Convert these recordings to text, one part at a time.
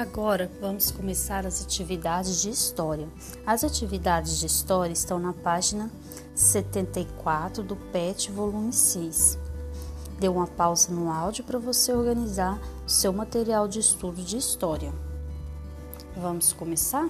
Agora vamos começar as atividades de história. As atividades de história estão na página 74 do PET, volume 6. Dê uma pausa no áudio para você organizar seu material de estudo de história. Vamos começar?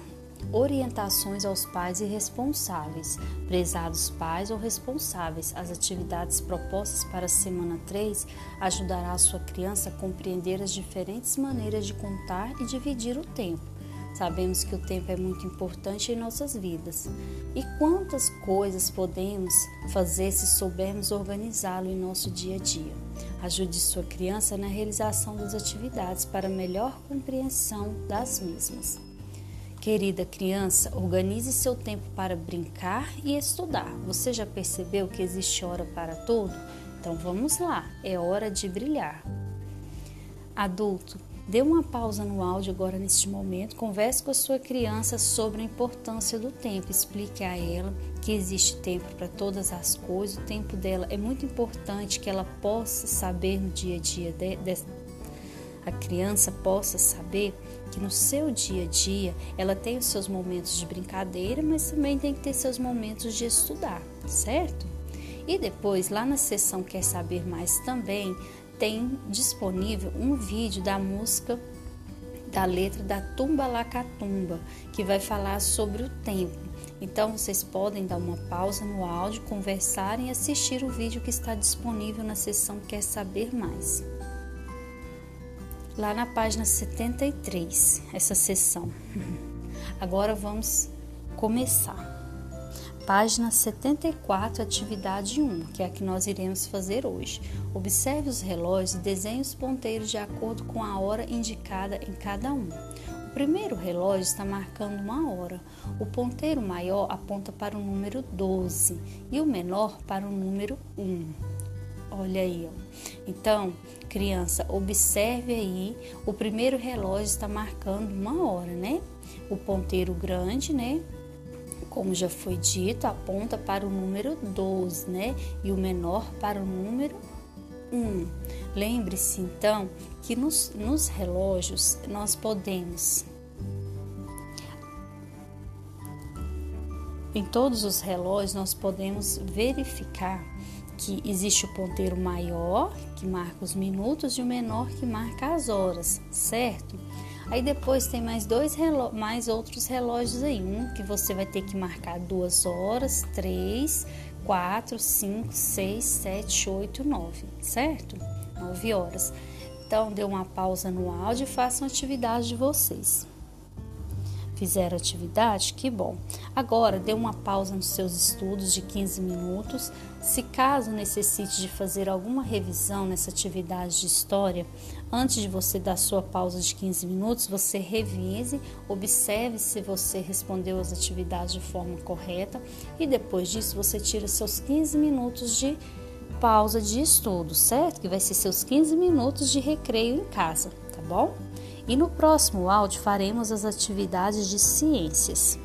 Orientações aos pais e responsáveis. Prezados pais ou responsáveis, as atividades propostas para a semana 3 ajudará a sua criança a compreender as diferentes maneiras de contar e dividir o tempo. Sabemos que o tempo é muito importante em nossas vidas. E quantas coisas podemos fazer se soubermos organizá-lo em nosso dia a dia? Ajude sua criança na realização das atividades para melhor compreensão das mesmas. Querida criança, organize seu tempo para brincar e estudar. Você já percebeu que existe hora para tudo? Então vamos lá, é hora de brilhar. Adulto, dê uma pausa no áudio agora neste momento, converse com a sua criança sobre a importância do tempo, explique a ela que existe tempo para todas as coisas, o tempo dela é muito importante que ela possa saber no dia a dia de, de, a criança possa saber que no seu dia a dia ela tem os seus momentos de brincadeira, mas também tem que ter seus momentos de estudar, certo? E depois, lá na seção Quer Saber Mais também, tem disponível um vídeo da música da letra da Tumba Lacatumba, que vai falar sobre o tempo. Então vocês podem dar uma pausa no áudio, conversarem e assistir o vídeo que está disponível na seção Quer Saber Mais lá na página 73, essa sessão. Agora vamos começar. Página 74, atividade 1, que é a que nós iremos fazer hoje. Observe os relógios e desenhe os ponteiros de acordo com a hora indicada em cada um. O primeiro relógio está marcando uma hora. O ponteiro maior aponta para o número 12 e o menor para o número 1. Olha aí, ó. Então, criança, observe aí, o primeiro relógio está marcando uma hora, né? O ponteiro grande, né? Como já foi dito, aponta para o número 12, né? E o menor para o número 1. Lembre-se, então, que nos, nos relógios nós podemos Em todos os relógios nós podemos verificar que existe o ponteiro maior, que marca os minutos, e o menor, que marca as horas, certo? Aí depois tem mais dois mais outros relógios aí, um que você vai ter que marcar duas horas, três, quatro, cinco, seis, sete, oito, nove, certo? Nove horas. Então dê uma pausa no áudio e façam atividade de vocês fizeram atividade, que bom. Agora, dê uma pausa nos seus estudos de 15 minutos. Se caso necessite de fazer alguma revisão nessa atividade de história, antes de você dar sua pausa de 15 minutos, você revise, observe se você respondeu as atividades de forma correta e depois disso você tira seus 15 minutos de pausa de estudo, certo? Que vai ser seus 15 minutos de recreio em casa, tá bom? E no próximo áudio faremos as atividades de ciências.